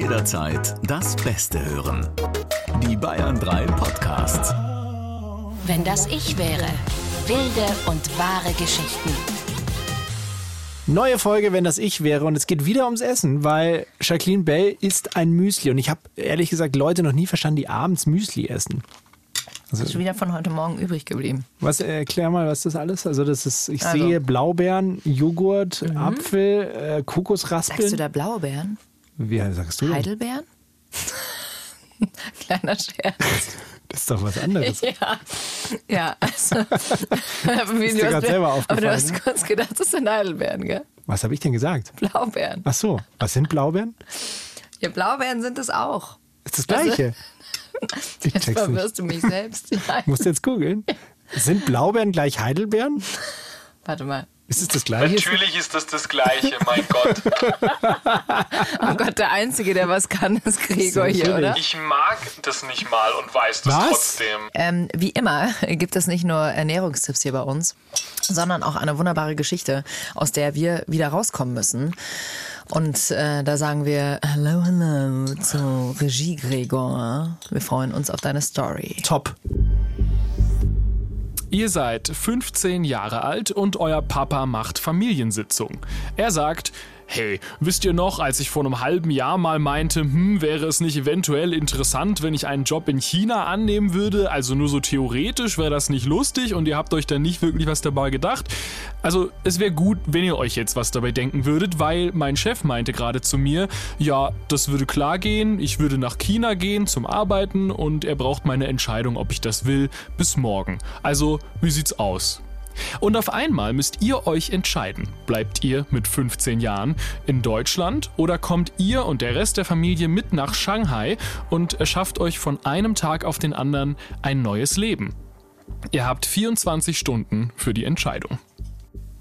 Jederzeit das Beste hören. Die Bayern 3 Podcasts. Wenn das ich wäre. Wilde und wahre Geschichten. Neue Folge, wenn das ich wäre. Und es geht wieder ums Essen, weil Jacqueline Bell isst ein Müsli. Und ich habe ehrlich gesagt Leute noch nie verstanden, die abends Müsli essen. Also, ist schon wieder von heute Morgen übrig geblieben. Was, erklär mal, was das alles? Also, das ist, ich also. sehe Blaubeeren, Joghurt, mhm. Apfel, äh, Kokosraspeln. Sagst du da Blaubeeren? Wie sagst du? Heidelbeeren? Kleiner Scherz. Das ist doch was anderes. Ja, ja also. ist dir hast, selber aufgefallen, aber du hast ne? kurz gedacht, das sind Heidelbeeren, gell? Was habe ich denn gesagt? Blaubeeren. Ach so, was sind Blaubeeren? Ja, Blaubeeren sind es auch. Ist das Gleiche? Also, jetzt verwirrst du mich selbst. Ja. Musst du jetzt googeln. Sind Blaubeeren gleich Heidelbeeren? Warte mal. Ist es das Gleiche? Natürlich ist das das Gleiche, mein Gott. oh Gott, der Einzige, der was kann, ist Gregor hier, oder? Ich mag das nicht mal und weiß das was? trotzdem. Ähm, wie immer gibt es nicht nur Ernährungstipps hier bei uns, sondern auch eine wunderbare Geschichte, aus der wir wieder rauskommen müssen. Und äh, da sagen wir Hallo, hallo zu Regie Gregor. Wir freuen uns auf deine Story. Top. Ihr seid 15 Jahre alt und euer Papa macht Familiensitzung. Er sagt, Hey, wisst ihr noch, als ich vor einem halben Jahr mal meinte, hm, wäre es nicht eventuell interessant, wenn ich einen Job in China annehmen würde? Also nur so theoretisch wäre das nicht lustig und ihr habt euch dann nicht wirklich was dabei gedacht. Also es wäre gut, wenn ihr euch jetzt was dabei denken würdet, weil mein Chef meinte gerade zu mir, ja, das würde klar gehen, ich würde nach China gehen zum Arbeiten und er braucht meine Entscheidung, ob ich das will, bis morgen. Also, wie sieht's aus? Und auf einmal müsst ihr euch entscheiden. Bleibt ihr mit 15 Jahren in Deutschland oder kommt ihr und der Rest der Familie mit nach Shanghai und erschafft euch von einem Tag auf den anderen ein neues Leben? Ihr habt 24 Stunden für die Entscheidung.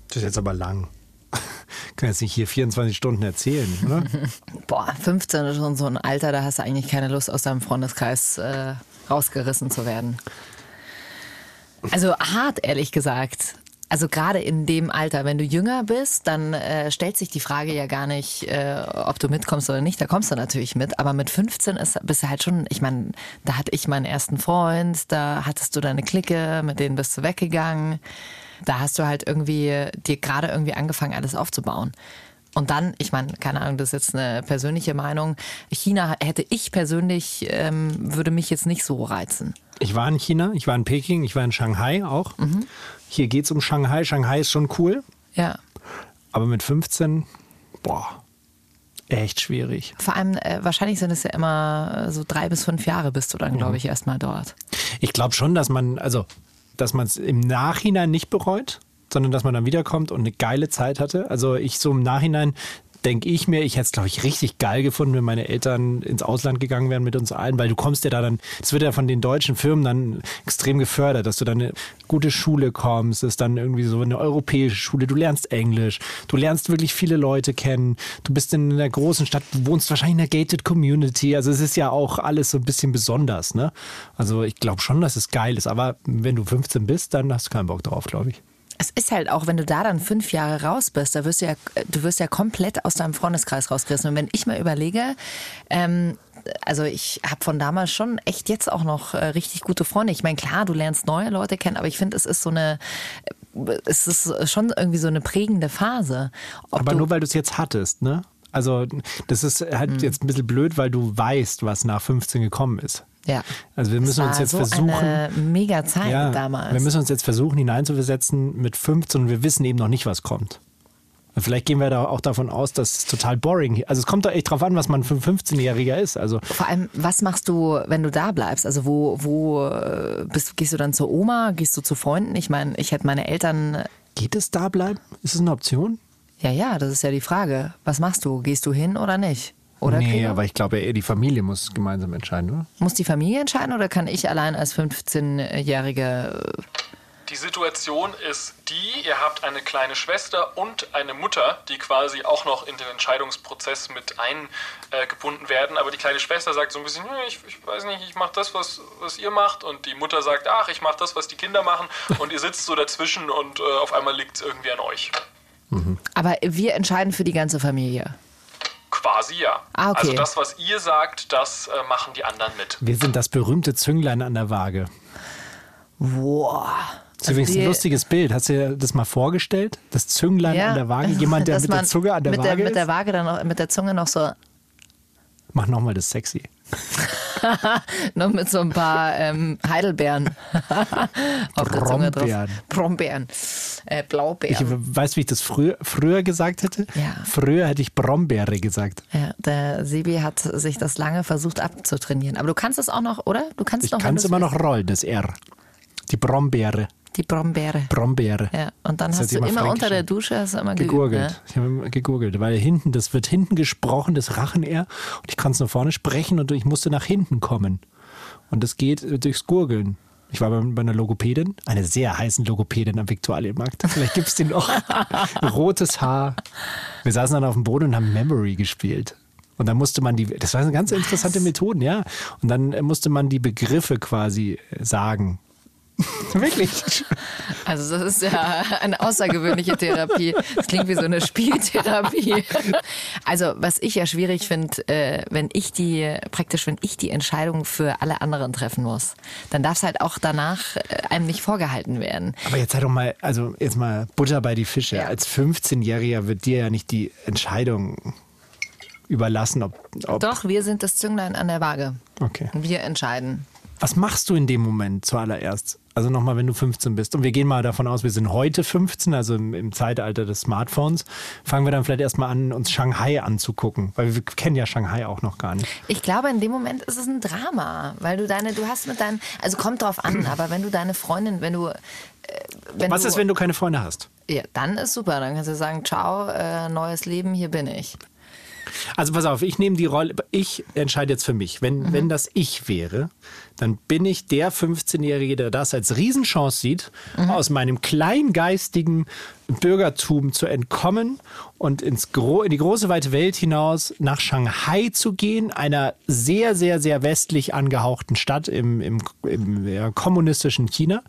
Das ist jetzt aber lang. Ich kann jetzt nicht hier 24 Stunden erzählen, oder? Boah, 15 ist schon so ein Alter, da hast du eigentlich keine Lust, aus deinem Freundeskreis äh, rausgerissen zu werden. Also hart, ehrlich gesagt. Also gerade in dem Alter, wenn du jünger bist, dann äh, stellt sich die Frage ja gar nicht, äh, ob du mitkommst oder nicht. Da kommst du natürlich mit. Aber mit 15 ist, bist du halt schon, ich meine, da hatte ich meinen ersten Freund, da hattest du deine Clique, mit denen bist du weggegangen. Da hast du halt irgendwie dir gerade irgendwie angefangen, alles aufzubauen. Und dann, ich meine, keine Ahnung, das ist jetzt eine persönliche Meinung. China hätte ich persönlich, ähm, würde mich jetzt nicht so reizen. Ich war in China, ich war in Peking, ich war in Shanghai auch. Mhm. Hier geht es um Shanghai. Shanghai ist schon cool. Ja. Aber mit 15, boah, echt schwierig. Vor allem, äh, wahrscheinlich sind es ja immer äh, so drei bis fünf Jahre bist du dann, glaube mhm. ich, erstmal dort. Ich glaube schon, dass man, also, dass man es im Nachhinein nicht bereut sondern dass man dann wiederkommt und eine geile Zeit hatte. Also ich so im Nachhinein denke ich mir, ich hätte es, glaube ich, richtig geil gefunden, wenn meine Eltern ins Ausland gegangen wären mit uns allen, weil du kommst ja da dann, es wird ja von den deutschen Firmen dann extrem gefördert, dass du dann eine gute Schule kommst, ist dann irgendwie so eine europäische Schule, du lernst Englisch, du lernst wirklich viele Leute kennen, du bist in einer großen Stadt, du wohnst wahrscheinlich in einer gated Community, also es ist ja auch alles so ein bisschen besonders, ne? Also ich glaube schon, dass es geil ist, aber wenn du 15 bist, dann hast du keinen Bock drauf, glaube ich. Es ist halt auch, wenn du da dann fünf Jahre raus bist, da wirst du ja, du wirst ja komplett aus deinem Freundeskreis rausgerissen. Und wenn ich mal überlege, ähm, also ich habe von damals schon echt jetzt auch noch äh, richtig gute Freunde. Ich meine, klar, du lernst neue Leute kennen, aber ich finde, es ist so eine, es ist schon irgendwie so eine prägende Phase. Ob aber nur weil du es jetzt hattest, ne? Also das ist halt mhm. jetzt ein bisschen blöd, weil du weißt, was nach 15 gekommen ist. Ja. Also wir müssen uns jetzt so versuchen. Eine mega Zeit ja, damals. Wir müssen uns jetzt versuchen, hineinzuversetzen mit 15 und wir wissen eben noch nicht, was kommt. Vielleicht gehen wir da auch davon aus, dass es total boring Also es kommt doch echt drauf an, was man für ein 15-Jähriger ist. Also Vor allem, was machst du, wenn du da bleibst? Also wo, wo äh, bist, gehst du dann zur Oma? Gehst du zu Freunden? Ich meine, ich hätte meine Eltern. Geht es da bleiben? Ist es eine Option? Ja, ja, das ist ja die Frage. Was machst du? Gehst du hin oder nicht? Oder nee, Gregor? aber ich glaube, eher die Familie muss gemeinsam entscheiden, oder? Muss die Familie entscheiden oder kann ich allein als 15-Jähriger die Situation ist die, ihr habt eine kleine Schwester und eine Mutter, die quasi auch noch in den Entscheidungsprozess mit eingebunden äh, werden. Aber die kleine Schwester sagt so ein bisschen, ich, ich weiß nicht, ich mache das, was, was ihr macht. Und die Mutter sagt, ach, ich mache das, was die Kinder machen. Und ihr sitzt so dazwischen und äh, auf einmal liegt es irgendwie an euch. Mhm. Aber wir entscheiden für die ganze Familie. Quasi ja. Ah, okay. Also das, was ihr sagt, das äh, machen die anderen mit. Wir sind das berühmte Zünglein an der Waage. Boah. Das ist übrigens ein die- lustiges Bild. Hast du dir das mal vorgestellt? Das Zünglein an der Waage? Jemand, der mit der Zunge an der mit Waage der, mit der ist? Waage dann noch, mit der Zunge noch so, Mach nochmal das sexy. noch mit so ein paar ähm, Heidelbeeren auf der Zunge drauf. Brombeeren. Brombeeren. Äh, Ich Blaubeeren. weiß, wie ich das früher, früher gesagt hätte. Ja. Früher hätte ich Brombeere gesagt. Ja, der Sebi hat sich das lange versucht abzutrainieren. Aber du kannst es auch noch, oder? Du kannst Ich noch, kann wenn es immer noch rollen, das R. Die Brombeere. Die Brombeere. Brombeere. Ja, und dann Das hast du immer mal unter der. Dusche hast du immer geübt, Gegurgelt. ne? Ich habe immer gegurgelt, weil hinten, das wird hinten gesprochen, das Rachen-R. Und ich kann es nur vorne sprechen und ich musste nach hinten kommen. Und das geht äh, durchs Gurgeln. Ich war bei, bei einer Logopädin, einer sehr heißen Logopädin am Viktualienmarkt. Vielleicht gibt es die noch. Rotes Haar. Wir saßen dann auf dem Boden und haben Memory gespielt. Und dann musste man die, das war eine ganz interessante Methode, ja. Und dann äh, musste man die Begriffe quasi äh, sagen. Wirklich. Also das ist ja eine außergewöhnliche Therapie. Das klingt wie so eine Spieltherapie. Also was ich ja schwierig finde, äh, wenn ich die, praktisch wenn ich die Entscheidung für alle anderen treffen muss, dann darf es halt auch danach äh, einem nicht vorgehalten werden. Aber jetzt sei doch mal, also jetzt mal Butter bei die Fische. Ja. Als 15-Jähriger wird dir ja nicht die Entscheidung überlassen, ob, ob Doch, wir sind das Zünglein an der Waage. Okay. Wir entscheiden. Was machst du in dem Moment zuallererst? Also nochmal, wenn du 15 bist. Und wir gehen mal davon aus, wir sind heute 15, also im, im Zeitalter des Smartphones. Fangen wir dann vielleicht erstmal an, uns Shanghai anzugucken. Weil wir kennen ja Shanghai auch noch gar nicht. Ich glaube, in dem Moment ist es ein Drama, weil du deine, du hast mit deinem, also kommt drauf an, aber wenn du deine Freundin, wenn du, äh, wenn Was du, ist, wenn du keine Freunde hast? ja, dann ist super, dann kannst du sagen, ciao, äh, neues Leben, hier bin ich. Also pass auf, ich nehme die Rolle, ich entscheide jetzt für mich. Wenn, wenn das ich wäre, dann bin ich der 15-Jährige, der das als Riesenchance sieht, aus meinem kleingeistigen Bürgertum zu entkommen und ins Gro in die große weite Welt hinaus nach Shanghai zu gehen, einer sehr, sehr, sehr westlich angehauchten Stadt im, im, im ja, kommunistischen China.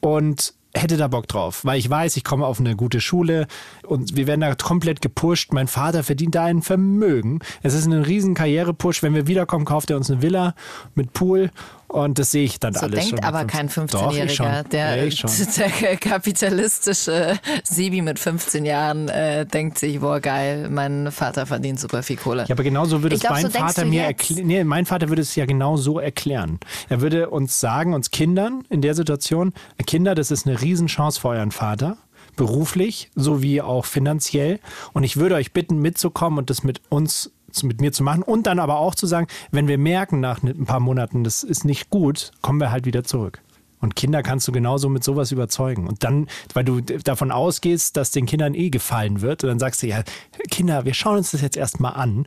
Und hätte da Bock drauf, weil ich weiß, ich komme auf eine gute Schule und wir werden da komplett gepusht. Mein Vater verdient da ein Vermögen. Es ist ein riesen Karrierepush. Wenn wir wiederkommen, kauft er uns eine Villa mit Pool und das sehe ich dann So alles denkt schon. aber kein Doch, ich schon. 15-Jähriger. Der, Ja, der kapitalistische Sebi mit 15 Jahren äh, denkt sich, boah geil, mein Vater verdient super viel Kohle. Ja, aber genauso würde Ich es glaub, mein so Vater mir erklären. Nee, mein Vater würde es ja genau so erklären. Er würde uns sagen, uns Kindern in der Situation, Kinder, das ist eine Riesenchance für euren Vater. Beruflich sowie auch finanziell. Und ich würde euch bitten, mitzukommen und das mit uns, mit mir zu machen. Und dann aber auch zu sagen, wenn wir merken nach ein paar Monaten, das ist nicht gut, kommen wir halt wieder zurück. Und Kinder kannst du genauso mit sowas überzeugen. Und dann, weil du davon ausgehst, dass den Kindern eh gefallen wird, und dann sagst du, ja, Kinder, wir schauen uns das jetzt erstmal an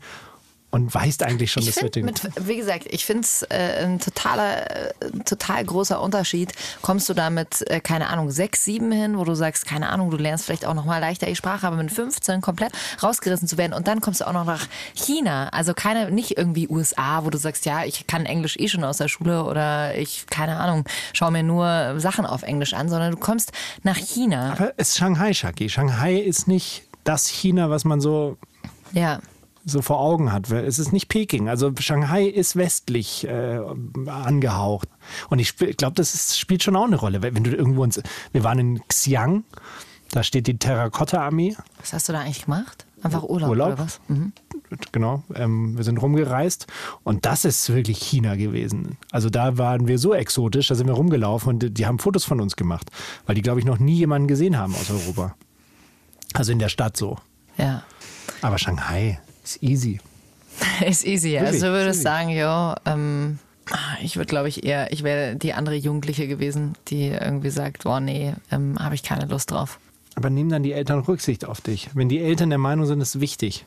und weißt eigentlich schon, Ich das wird mit, wie gesagt, ich finde es äh, ein totaler, äh, total großer Unterschied. Kommst du da mit, äh, keine Ahnung, sechs, sieben hin, wo du sagst, keine Ahnung, du lernst vielleicht auch nochmal leichter die Sprache, aber mit 15 komplett rausgerissen zu werden und dann kommst du auch noch nach China. Also keine, nicht irgendwie USA, wo du sagst, ja, ich kann Englisch eh schon aus der Schule oder ich, keine Ahnung, schau mir nur Sachen auf Englisch an, sondern du kommst nach China. Aber es ist Shanghai, Shaki. Shanghai ist nicht das China, was man so Ja. So vor Augen hat. Es ist nicht Peking. Also Shanghai ist westlich äh, angehaucht. Und ich glaube, das ist, spielt schon auch eine Rolle. Wenn du irgendwo ins, wir waren in Xi'an, da steht die Terrakotta-Armee. Was hast du da eigentlich gemacht? Einfach Urlaub, Urlaub? oder was? Mhm. Genau, ähm, wir sind rumgereist und das ist wirklich China gewesen. Also da waren wir so exotisch, da sind wir rumgelaufen und die, die haben Fotos von uns gemacht, weil die, glaube ich, noch nie jemanden gesehen haben aus Europa. Also in der Stadt so. Ja. Aber Shanghai ist easy. Ist easy. Wirklich, Also würdest easy. sagen, jo, ähm, ich würde glaube ich eher, ich wäre die andere Jugendliche gewesen, die irgendwie sagt, boah nee, ähm, habe ich keine Lust drauf. Aber nehmen dann die Eltern Rücksicht auf dich. Wenn die Eltern der Meinung sind, es ist wichtig.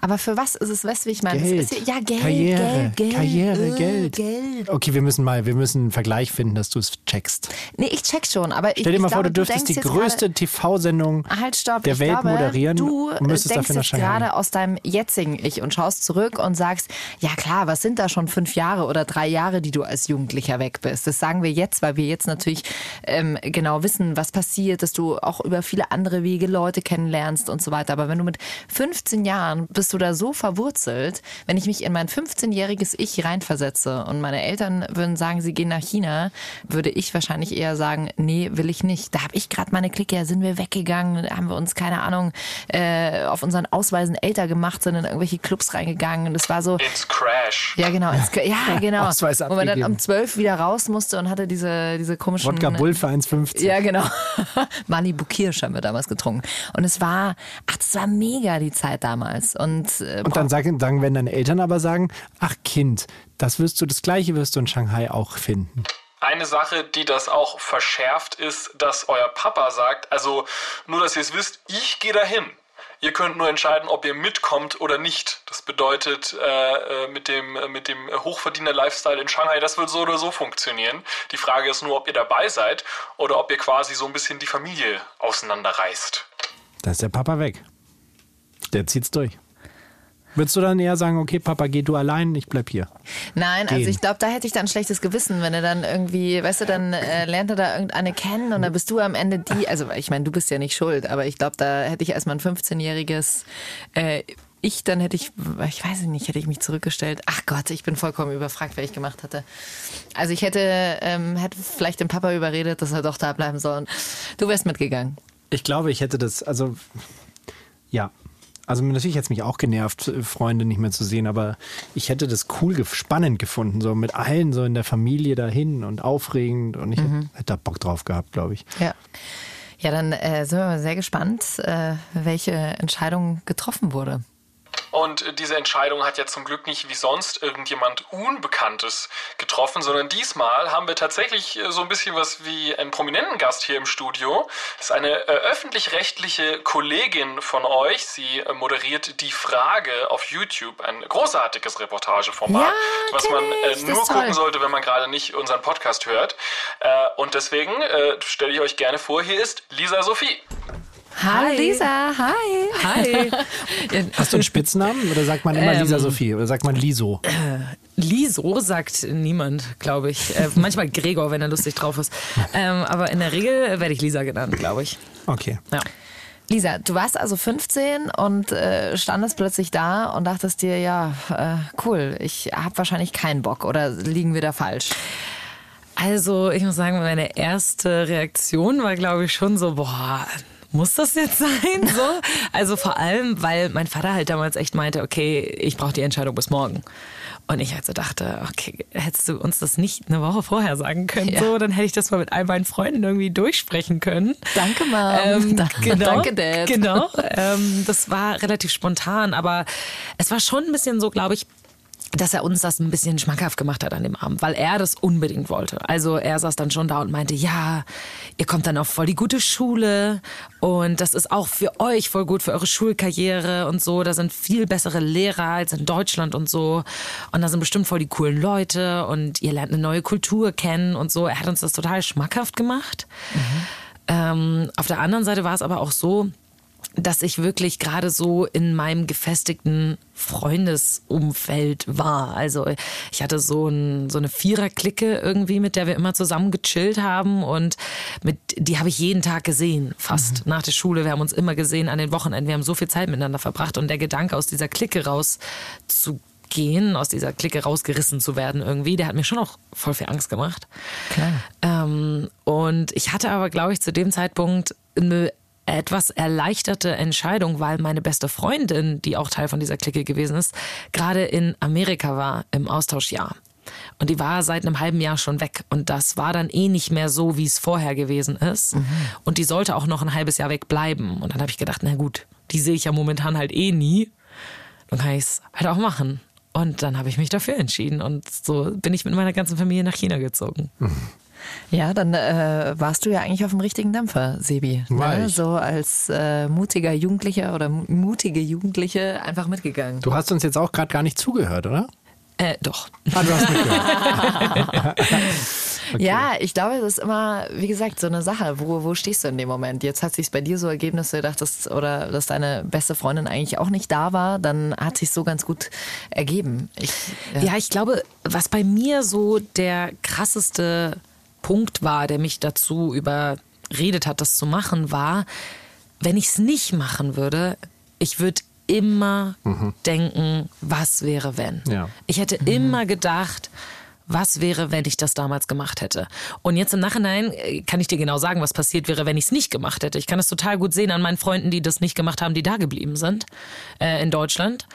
Aber für was ist es westlich? Ich meine, Geld. ja, ja Geld, Karriere, Geld, Geld, Karriere, äh, Geld. Geld. Okay, wir müssen mal, wir müssen einen Vergleich finden, dass du es checkst. Nee, ich check schon, aber ich Stell dir mal vor, glaube, du dürftest denkst die größte TV-Sendung halt, stopp, der Welt glaube, moderieren Du und äh, müsstest denkst dafür jetzt gerade aus deinem jetzigen Ich und schaust zurück und sagst, ja klar, was sind da schon fünf Jahre oder drei Jahre, die du als Jugendlicher weg bist? Das sagen wir jetzt, weil wir jetzt natürlich ähm, genau wissen, was passiert, dass du auch über viele andere Wege Leute kennenlernst und so weiter. Aber wenn du mit 15 Jahren dann bist du da so verwurzelt. Wenn ich mich in mein 15-jähriges Ich reinversetze und meine Eltern würden sagen, sie gehen nach China, würde ich wahrscheinlich eher sagen, nee, will ich nicht. Da habe ich gerade meine Clique, ja, sind wir weggegangen, haben wir uns, keine Ahnung, äh, auf unseren Ausweisen älter gemacht, sind in irgendwelche Clubs reingegangen. Und das war so. Ins Crash. Ja, genau. Ins, ja, genau. Ausweis Wo man dann um 12 wieder raus musste und hatte diese, diese komischen. Wodka Bull für 1,50. Ja, genau. Malibu Kirsch haben wir damals getrunken. Und es war, ach, das war mega die Zeit damals. Und, äh, Und dann sagen, sagen, wenn deine Eltern aber sagen, ach Kind, das wirst du, das gleiche wirst du in Shanghai auch finden. Eine Sache, die das auch verschärft, ist, dass euer Papa sagt, also nur, dass ihr es wisst, ich gehe dahin. Ihr könnt nur entscheiden, ob ihr mitkommt oder nicht. Das bedeutet, äh, äh, mit dem, äh, mit dem Hochverdiener-Lifestyle in Shanghai, das wird so oder so funktionieren. Die Frage ist nur, ob ihr dabei seid oder ob ihr quasi so ein bisschen die Familie auseinanderreißt. Da ist der Papa weg. Der zieht's durch. Würdest du dann eher sagen, okay, Papa, geh du allein, ich bleib hier? Nein, gehen. also ich glaube, da hätte ich dann ein schlechtes Gewissen, wenn er dann irgendwie, weißt du, dann äh, lernt er da irgendeine kennen und dann bist du am Ende die, also ich meine, du bist ja nicht schuld, aber ich glaube, da hätte ich erstmal ein 15-jähriges äh, ich, dann hätte ich, ich weiß nicht, hätte ich mich zurückgestellt. Ach Gott, ich bin vollkommen überfragt, wer ich gemacht hatte. Also ich hätte, ähm, hätte vielleicht den Papa überredet, dass er doch da bleiben soll. Und du wärst mitgegangen. Ich glaube, ich hätte das, also ja. Also natürlich hätte es mich auch genervt, Freunde nicht mehr zu sehen, aber ich hätte das cool, spannend gefunden, so mit allen so in der Familie dahin und aufregend und ich hätte, hätte da Bock drauf gehabt, glaube ich. Ja. Ja, dann äh, sind wir mal sehr gespannt, äh, welche Entscheidung getroffen wurde. Und äh, diese Entscheidung hat ja zum Glück nicht wie sonst irgendjemand Unbekanntes getroffen, sondern diesmal haben wir tatsächlich äh, so ein bisschen was wie einen prominenten Gast hier im Studio. Das ist eine äh, öffentlich-rechtliche Kollegin von euch. Sie moderiert die Frage auf YouTube, ein großartiges Reportageformat, Ja, was man äh, nur ist toll. gucken sollte, wenn man gerade nicht unseren Podcast hört. Äh, und deswegen äh, stelle ich euch gerne vor, hier ist Lisa Sophie. Hallo Lisa, hi. Hi. Hast du einen Spitznamen oder sagt man immer Lisa Sophie oder sagt man Liso? Liso sagt niemand, glaube ich. Äh, manchmal Gregor, wenn er lustig drauf ist. Ähm, aber in der Regel werde ich Lisa genannt, glaube ich. Okay. Ja. Lisa, du warst also 15 und äh, standest plötzlich da und dachtest dir, ja, äh, cool, ich habe wahrscheinlich keinen Bock oder liegen wir da falsch? Also, ich muss sagen, meine erste Reaktion war, glaube ich, schon so, boah, muss das jetzt sein? So? Also vor allem, weil mein Vater halt damals echt meinte, okay, ich brauche die Entscheidung bis morgen. Und ich halt so dachte, okay, hättest du uns das nicht eine Woche vorher sagen können, Ja. so, dann hätte ich das mal mit all meinen Freunden irgendwie durchsprechen können. Danke, Mom. Ähm, Da- genau, Danke, Dad. Genau. Ähm, das war relativ spontan, aber es war schon ein bisschen so, glaube ich, dass er uns das ein bisschen schmackhaft gemacht hat an dem Abend, weil er das unbedingt wollte. Also er saß dann schon da und meinte, ja, ihr kommt dann auf voll die gute Schule und das ist auch für euch voll gut für eure Schulkarriere und so. Da sind viel bessere Lehrer als in Deutschland und so. Und da sind bestimmt voll die coolen Leute und ihr lernt eine neue Kultur kennen und so. Er hat uns das total schmackhaft gemacht. Ähm, auf der anderen Seite war es aber auch so, dass ich wirklich gerade so in meinem gefestigten Freundesumfeld war. Also ich hatte so, ein, so eine Vierer-Clique irgendwie, mit der wir immer zusammen gechillt haben und mit die habe ich jeden Tag gesehen, fast nach der Schule. Wir haben uns immer gesehen an den Wochenenden. Wir haben so viel Zeit miteinander verbracht und der Gedanke aus dieser Clique raus zu gehen, aus dieser Clique rausgerissen zu werden irgendwie, der hat mir schon auch voll viel Angst gemacht. Klar. Ähm, und ich hatte aber, glaube ich, zu dem Zeitpunkt eine etwas erleichterte Entscheidung, weil meine beste Freundin, die auch Teil von dieser Clique gewesen ist, gerade in Amerika war im Austauschjahr. Und die war seit einem halben Jahr schon weg. Und das war dann eh nicht mehr so, wie es vorher gewesen ist. Und die sollte auch noch ein halbes Jahr weg bleiben. Und dann habe ich gedacht, na gut, die sehe ich ja momentan halt eh nie. Dann kann ich es halt auch machen. Und dann habe ich mich dafür entschieden. Und so bin ich mit meiner ganzen Familie nach China gezogen. Ja, dann äh, warst du ja eigentlich auf dem richtigen Dampfer, Sebi. Ne? So als äh, mutiger Jugendlicher oder mu- mutige Jugendliche einfach mitgegangen. Du hast uns jetzt auch gerade gar nicht zugehört, oder? Äh, doch. Ah, du hast mitgehört. Ja, ich glaube, das ist immer, wie gesagt, so eine Sache. Wo, wo stehst du in dem Moment? Jetzt hat sich bei dir so ergeben, dass du dachtest, oder dass deine beste Freundin eigentlich auch nicht da war, dann hat sich so ganz gut ergeben. Ich, Ja. ich glaube, was bei mir so der krasseste Punkt war, der mich dazu überredet hat, das zu machen, war, wenn ich es nicht machen würde, ich würde immer denken, was wäre wenn. Ja. Ich hätte immer gedacht, was wäre, wenn ich das damals gemacht hätte? Und jetzt im Nachhinein äh, kann ich dir genau sagen, was passiert wäre, wenn ich es nicht gemacht hätte. Ich kann es total gut sehen an meinen Freunden, die das nicht gemacht haben, die da geblieben sind äh, in Deutschland.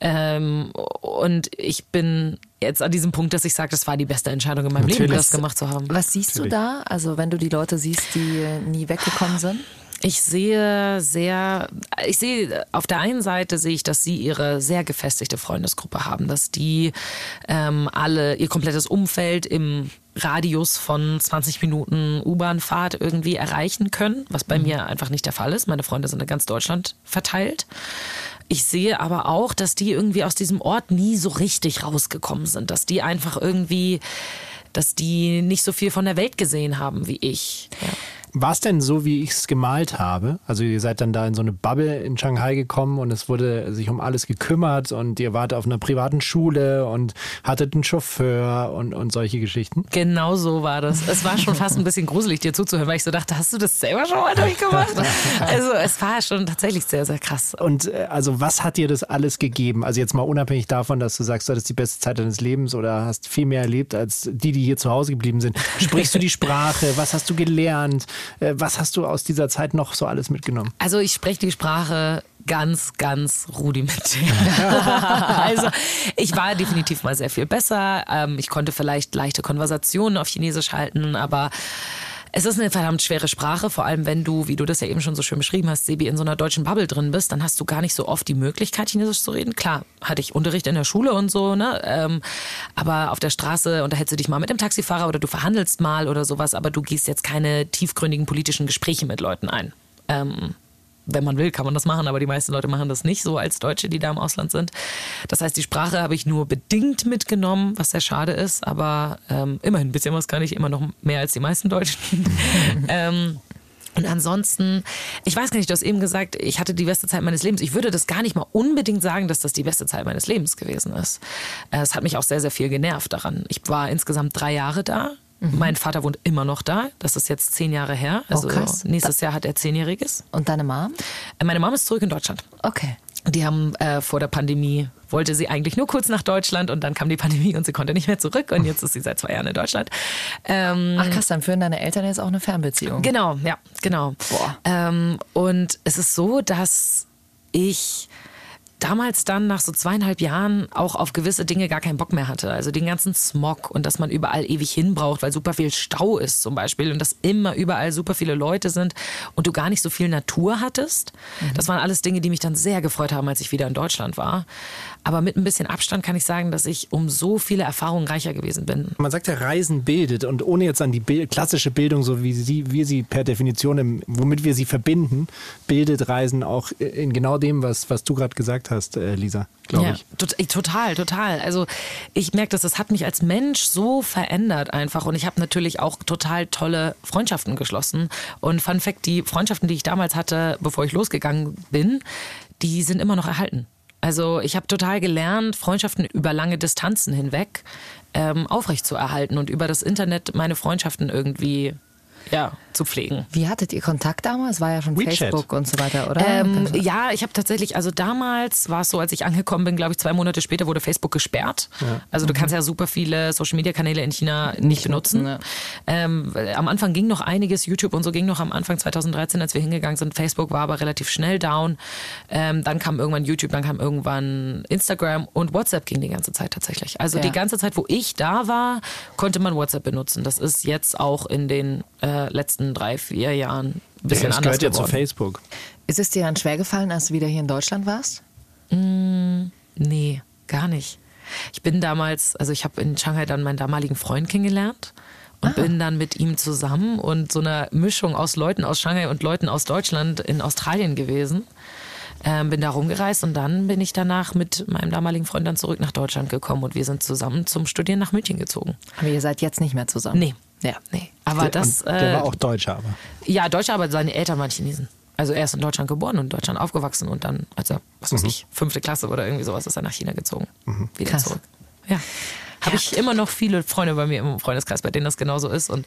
Ähm, und ich bin jetzt an diesem Punkt, dass ich sage, das war die beste Entscheidung in meinem Leben, Natürlich. das gemacht zu haben. Was siehst du da? Also wenn du die Leute siehst, die äh, nie weggekommen sind? Ich sehe sehr, ich sehe auf der einen Seite sehe ich, dass sie ihre sehr gefestigte Freundesgruppe haben, dass die ähm, alle ihr komplettes Umfeld im Radius von 20 Minuten U-Bahn-Fahrt irgendwie erreichen können, was bei mir einfach nicht der Fall ist. Meine Freunde sind in ganz Deutschland verteilt. Ich sehe aber auch, dass die irgendwie aus diesem Ort nie so richtig rausgekommen sind, dass die einfach irgendwie, dass die nicht so viel von der Welt gesehen haben wie ich. Ja. War es denn so, wie ich es gemalt habe? Also ihr seid dann da in so eine Bubble in Shanghai gekommen und es wurde sich um alles gekümmert und ihr wart auf einer privaten Schule und hattet einen Chauffeur und, und solche Geschichten. Genau so war das. Es war schon fast ein bisschen gruselig, dir zuzuhören, weil ich so dachte, hast du das selber schon mal durchgemacht? Also es war schon tatsächlich sehr, sehr krass. Und äh, also was hat dir das alles gegeben? Also jetzt mal unabhängig davon, dass du sagst, du hattest die beste Zeit deines Lebens oder hast viel mehr erlebt als die, die hier zu Hause geblieben sind. Sprichst du die Sprache? Was hast du gelernt? Äh, Was hast du aus dieser Zeit noch so alles mitgenommen? Also ich spreche die Sprache ganz, ganz rudimentär. also ich war definitiv mal sehr viel besser. Ähm, ich konnte vielleicht leichte Konversationen auf Chinesisch halten, aber es ist eine verdammt schwere Sprache, vor allem wenn du, wie du das ja eben schon so schön beschrieben hast, Sebi, in so einer deutschen Bubble drin bist, dann hast du gar nicht so oft die Möglichkeit, Chinesisch zu reden. Klar, hatte ich Unterricht in der Schule und so, ne? Ähm, aber auf der Straße unterhältst du dich mal mit dem Taxifahrer oder du verhandelst mal oder sowas, aber du gehst jetzt keine tiefgründigen politischen Gespräche mit Leuten ein. Ähm, wenn man will, kann man das machen, aber die meisten Leute machen das nicht so als Deutsche, die da im Ausland sind. Das heißt, die Sprache habe ich nur bedingt mitgenommen, was sehr schade ist, aber ähm, immerhin ein bisschen was kann ich, immer noch mehr als die meisten Deutschen. ähm, und ansonsten, ich weiß gar nicht, du hast eben gesagt, ich hatte die beste Zeit meines Lebens. Ich würde das gar nicht mal unbedingt sagen, dass das die beste Zeit meines Lebens gewesen ist. Äh, Es hat mich auch sehr, sehr viel genervt daran. Ich war insgesamt drei Jahre da. Mein Vater wohnt immer noch da. Das ist jetzt zehn Jahre her. Also krass. nächstes Jahr hat er zehnjähriges. Und deine Mom? Äh, Meine Mama ist zurück in Deutschland. Okay. Die haben äh, vor der Pandemie, wollte sie eigentlich nur kurz nach Deutschland und dann kam die Pandemie und sie konnte nicht mehr zurück und jetzt ist sie seit zwei Jahren in Deutschland. Ähm, Ach krass, dann führen deine Eltern jetzt auch eine Fernbeziehung. Genau, ja, genau. Boah. Ähm, und es ist so, dass ich damals dann nach so zweieinhalb Jahren auch auf gewisse Dinge gar keinen Bock mehr hatte. Also den ganzen Smog und dass man überall ewig hin braucht, weil super viel Stau ist zum Beispiel und dass immer überall super viele Leute sind und du gar nicht so viel Natur hattest. Das waren alles Dinge, die mich dann sehr gefreut haben, als ich wieder in Deutschland war. Aber mit ein bisschen Abstand kann ich sagen, dass ich um so viele Erfahrungen reicher gewesen bin. Man sagt ja, Reisen bildet und ohne jetzt an die Bil klassische Bildung, so wie sie, wir sie per Definition, im, womit wir sie verbinden, bildet Reisen auch in genau dem, was, was du gerade gesagt hast, äh, Lisa, glaube ja, ich. tot- Total, total. Also ich merke, dass das hat mich als Mensch so verändert einfach und ich habe natürlich auch total tolle Freundschaften geschlossen. Und Fun Fact, die Freundschaften, die ich damals hatte, bevor ich losgegangen bin, die sind immer noch erhalten. Also ich habe total gelernt, Freundschaften über lange Distanzen hinweg ähm, aufrechtzuerhalten und über das Internet meine Freundschaften irgendwie ja, zu pflegen. Wie hattet ihr Kontakt damals? War ja schon WeChat. Facebook und so weiter, oder? Ähm, ja, ich habe tatsächlich, also damals war es so, als ich angekommen bin, glaube ich, zwei Monate später wurde Facebook gesperrt. Also du kannst ja super viele Social-Media-Kanäle in China nicht, benutzen. ja. Ähm, am Anfang ging noch einiges, YouTube und so ging noch am Anfang 2013, als wir hingegangen sind. Facebook war aber relativ schnell down. Ähm, dann kam irgendwann YouTube, dann kam irgendwann Instagram und WhatsApp ging die ganze Zeit tatsächlich. Also Ja. die ganze Zeit, wo ich da war, konnte man WhatsApp benutzen. Das ist jetzt auch in den äh, letzten drei, vier Jahren ein bisschen das anders gehört ja zu geworden. Facebook. Ist es dir dann schwer gefallen, als du wieder hier in Deutschland warst? Nee, gar nicht. Ich bin damals, also ich habe in Shanghai dann meinen damaligen Freund kennengelernt und bin dann mit ihm zusammen und so einer Mischung aus Leuten aus Shanghai und Leuten aus Deutschland in Australien gewesen. Ähm, bin da rumgereist und dann bin ich danach mit meinem damaligen Freund dann zurück nach Deutschland gekommen und wir sind zusammen zum Studieren nach München gezogen. Aber ihr seid jetzt nicht mehr zusammen. Nee. Ja. Nee. Aber das. Und der äh, war auch Deutscher, aber. ja, Deutscher, aber seine Eltern waren Chinesen. Also er ist in Deutschland geboren und in Deutschland aufgewachsen und dann, als er, was weiß ich, fünfte Klasse oder irgendwie sowas, ist er nach China gezogen. Wieder Krass. zurück. Ja. Habe ich immer noch viele Freunde bei mir im Freundeskreis, bei denen das genauso ist. Und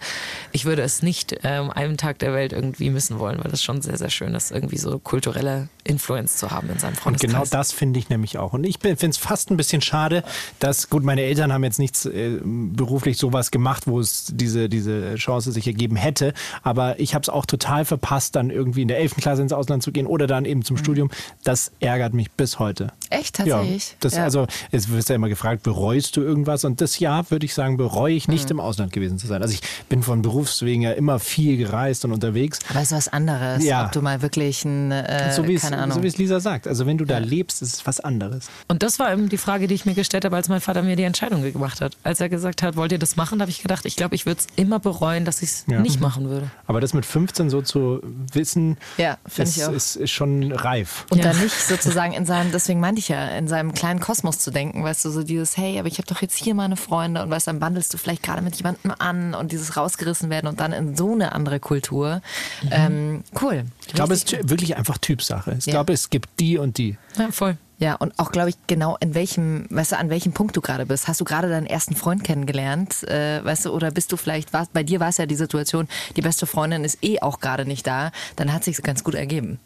ich würde es nicht ähm, einem Tag der Welt irgendwie missen wollen, weil das schon sehr, sehr schön ist, irgendwie so kulturelle Influence zu haben in seinem Und Freundeskreis. genau das finde ich nämlich auch. Und ich finde es fast ein bisschen schade, dass, gut, meine Eltern haben jetzt nichts äh, beruflich sowas gemacht, wo es diese, diese Chance sich ergeben hätte. Aber ich habe es auch total verpasst, dann irgendwie in der 11. Klasse ins Ausland zu gehen oder dann eben zum Studium. Das ärgert mich bis heute. Echt, Ja, tatsächlich? das, Ja. also es wird ja immer gefragt, bereust du irgendwas? Und das Jahr würde ich sagen, bereue ich Mhm. nicht im Ausland gewesen zu sein. Also ich bin von Berufswegen ja immer viel gereist und unterwegs. Aber es ist was anderes, Ja. ob du mal wirklich ein, äh, so wie es keine Ahnung. so wie es Lisa sagt. Also wenn du da lebst, ist es was anderes. Und das war eben die Frage, die ich mir gestellt habe, als mein Vater mir die Entscheidung gemacht hat. Als er gesagt hat, wollt ihr das machen, da habe ich gedacht, ich glaube, ich würde es immer bereuen, dass ich es Ja. nicht machen würde. Aber das mit 15 so zu wissen, Ja, finde ist, ich auch. ist, ist schon reif. Und Ja. dann nicht sozusagen in seinem, deswegen meinte ich ja, in seinem kleinen Kosmos zu denken, weißt du, so dieses, hey, aber ich habe doch jetzt hier meine Freunde und weißt, dann bandelst du vielleicht gerade mit jemandem an und dieses rausgerissen werden und dann in so eine andere Kultur. Ähm, cool. Ich glaube, es ist wirklich einfach Typsache. Ich Ja. glaube, es gibt die und die. Ja, voll. Ja, und auch, glaube ich, genau in welchem, weißt du, an welchem Punkt du gerade bist. Hast du gerade deinen ersten Freund kennengelernt, äh, weißt du, oder bist du vielleicht, war, bei dir war es ja die Situation, die beste Freundin ist eh auch gerade nicht da, dann hat sich ganz gut ergeben.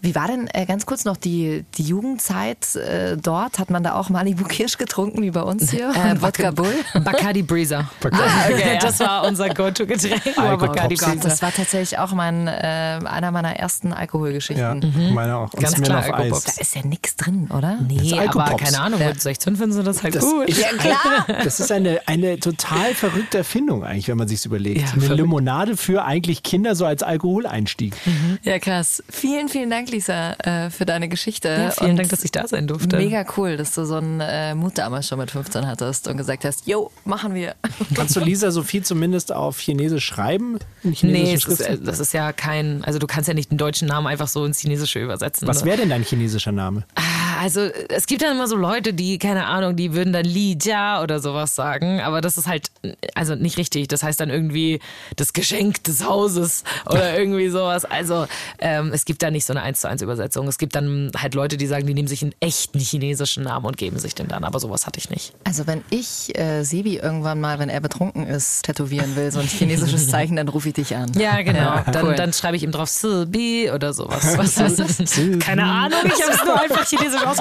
Wie war denn äh, ganz kurz noch die, die Jugendzeit äh, dort? Hat man da auch Malibu Kirsch getrunken, wie bei uns hier? Und Wodka Bull? Bacardi Breezer. Ah, okay, Das war unser Go-To-Getränk. Bacardi. Breezer. Das war tatsächlich auch mein, äh, einer meiner ersten Alkoholgeschichten. Ja, meine auch. Und Ganz klar, Alkopop. Da Eis. ist ja nichts drin, oder? Nee, Das aber keine Ahnung, mit 16 finden sie das halt Das gut. ist, Ja, klar. Das ist eine, eine total verrückte Erfindung eigentlich, wenn man sich überlegt. Ja, eine verrückt. Limonade für eigentlich Kinder so als Alkoholeinstieg. Ja, krass. Vielen, vielen Dank, Lisa, äh, für deine Geschichte. Ja, vielen Und Dank, dass ich da sein durfte. Mega cool, dass du so einen äh, Mut damals schon mit 15 hattest und gesagt hast, yo, machen wir. Kannst du Lisa Sophie zumindest auf Chinesisch schreiben? Nee, es ist, das ist ja kein, also du kannst ja nicht den deutschen Namen einfach so ins Chinesische übersetzen. Was wäre denn dein chinesischer Name? Ah, Also es gibt dann immer so Leute, die, keine Ahnung, die würden dann Li Jia oder sowas sagen, aber das ist halt, also nicht richtig. Das heißt dann irgendwie das Geschenk des Hauses oder irgendwie sowas. Also ähm, es gibt da nicht so eine 1 zu 1 Übersetzung. Es gibt dann halt Leute, die sagen, die nehmen sich einen echten chinesischen Namen und geben sich den dann, aber sowas hatte ich nicht. Also wenn ich äh, Sebi irgendwann mal, wenn er betrunken ist, tätowieren will, so ein chinesisches Zeichen, dann rufe ich dich an. Ja, genau. dann, cool. dann schreibe ich ihm drauf Sibi oder sowas. Was heißt das? Keine Ahnung, ich habe es nur einfach chinesisch ausgesprochen.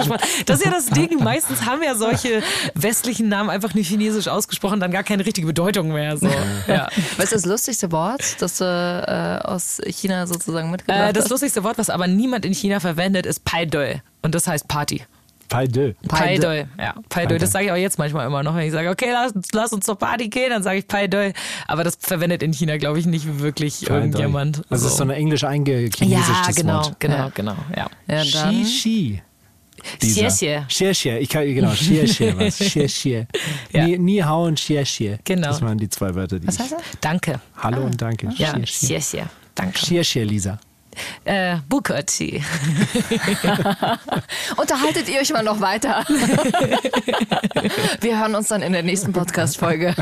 Das ist ja das Ding. Meistens haben ja solche westlichen Namen einfach nicht chinesisch ausgesprochen, dann gar keine richtige Bedeutung mehr. So. Ja. Was ist das lustigste Wort, das du äh, aus China sozusagen mitgebracht Äh, das lustigste Wort, was aber niemand in China verwendet, ist Pai Doi. Und das heißt Party. Pai de. Pai Doi. Ja, Pai Doi. Das sage ich auch jetzt manchmal immer noch. Wenn ich sage, okay, lass, lass uns zur Party gehen, dann sage ich Pai Doi. Aber das verwendet in China, glaube ich, nicht wirklich Pai de. irgendjemand. Also es ist so ein englisch eingechinesisches ja, genau, Wort. genau, Ja. genau. Ja. ja, dann, Xi Xi. Xie xie. Xie. Ich kann, genau, xie xie was. Xie xie. Ja. Ni, ni hao und xie xie. Genau. Das waren die zwei Wörter, die was ich... heißt das? Danke. Hallo und danke. Ja, Xie xie. Danke. Xie xie, Lisa. Äh, Bukati. Unterhaltet ihr euch mal noch weiter. Wir hören uns dann in der nächsten Podcast-Folge.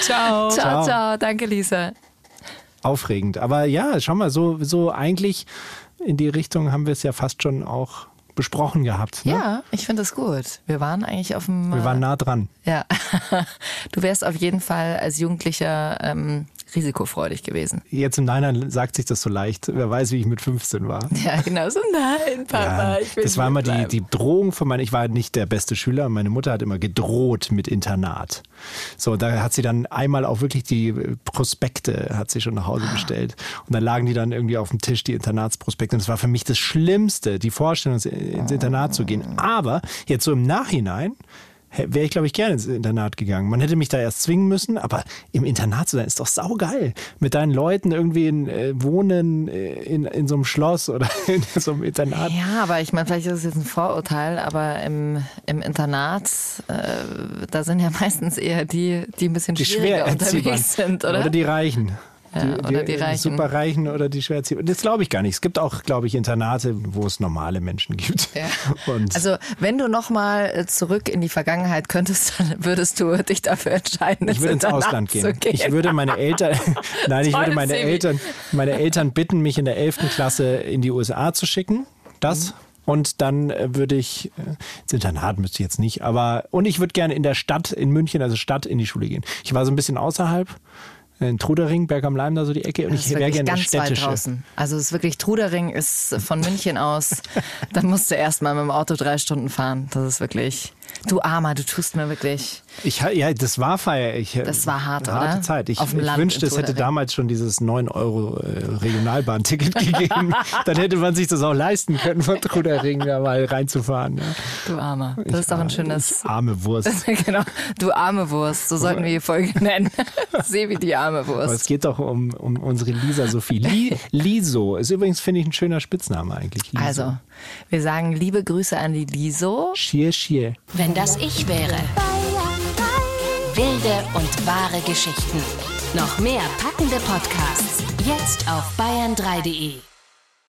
Ciao. Ciao, ciao. Danke, Lisa. Aufregend. Aber ja, schau mal, so, so eigentlich in die Richtung haben wir es ja fast schon auch besprochen gehabt. Ne? Ja, ich finde es gut. Wir waren eigentlich auf dem. Wir waren nah dran. Ja. Du wärst auf jeden Fall als Jugendlicher ähm, risikofreudig gewesen. Jetzt im Nachhinein sagt sich das so leicht. Wer weiß, wie ich mit 15 war. Ja, genau so. Nein, Papa, Ja, ich will das war immer die, die Drohung von meiner, ich war nicht der beste Schüler, meine Mutter hat immer gedroht mit Internat. So, da hat sie dann einmal auch wirklich die Prospekte, hat sie schon nach Hause bestellt. Und dann lagen die dann irgendwie auf dem Tisch, die Internatsprospekte. Und es war für mich das Schlimmste, die Vorstellung, ins Internat zu gehen. Aber jetzt so im Nachhinein, wäre ich, glaube ich, gerne ins Internat gegangen. Man hätte mich da erst zwingen müssen, aber im Internat zu sein, ist doch saugeil. Mit deinen Leuten irgendwie in, äh, wohnen äh, in, in so einem Schloss oder in so einem Internat. Ja, aber ich meine, vielleicht ist es jetzt ein Vorurteil, aber im, im Internat, äh, da sind ja meistens eher die, die ein bisschen die schwieriger unterwegs sind, oder? Oder die Reichen. Ja, oder die Reichen. Superreichen oder die schwer erziehbaren. Das glaube ich gar nicht. Es gibt auch, glaube ich, Internate, wo es normale Menschen gibt. Ja. Also, wenn du nochmal zurück in die Vergangenheit könntest, dann würdest du dich dafür entscheiden, ich würde ins Ausland zu gehen. Ich würde meine Eltern, nein, ich würde meine Sebi. Eltern, meine Eltern bitten, mich in der 11. Klasse in die USA zu schicken. Das. Und dann äh, würde ich, äh, ins Internat müsste ich jetzt nicht, aber, und ich würde gerne in der Stadt, in München, also Stadt, in die Schule gehen. Ich war so ein bisschen außerhalb. In Trudering, Berg am Leim, da so die Ecke. Und Das ich wäre gerne ganz weit städtische. draußen. Also es ist wirklich, Trudering ist von München aus, da musst du erst mal mit dem Auto drei Stunden fahren. Das ist wirklich, du Armer, du tust mir wirklich. Ich, ja, das war feier. Ich, äh, Das war hart, harte oder? Zeit. Ich, ich wünschte, es hätte damals schon dieses 9 Euro äh, Regionalbahnticket gegeben. Dann hätte man sich das auch leisten können, von Trudering da mal reinzufahren. Ja. Du Armer. Das ist doch ein schönes. Ich arme Wurst. genau, du arme Wurst, so sollten wir die Folge nennen. Seh wie die arme Aber es Wurst. geht doch um, um unsere Lisa Sophie. Li, Liso ist übrigens, finde ich, ein schöner Spitzname eigentlich. Liso. Also, wir sagen liebe Grüße an die Liso. Schier, schier. Wenn das ich wäre. Wilde und wahre Geschichten. Noch mehr packende Podcasts. Jetzt auf bayern3.de.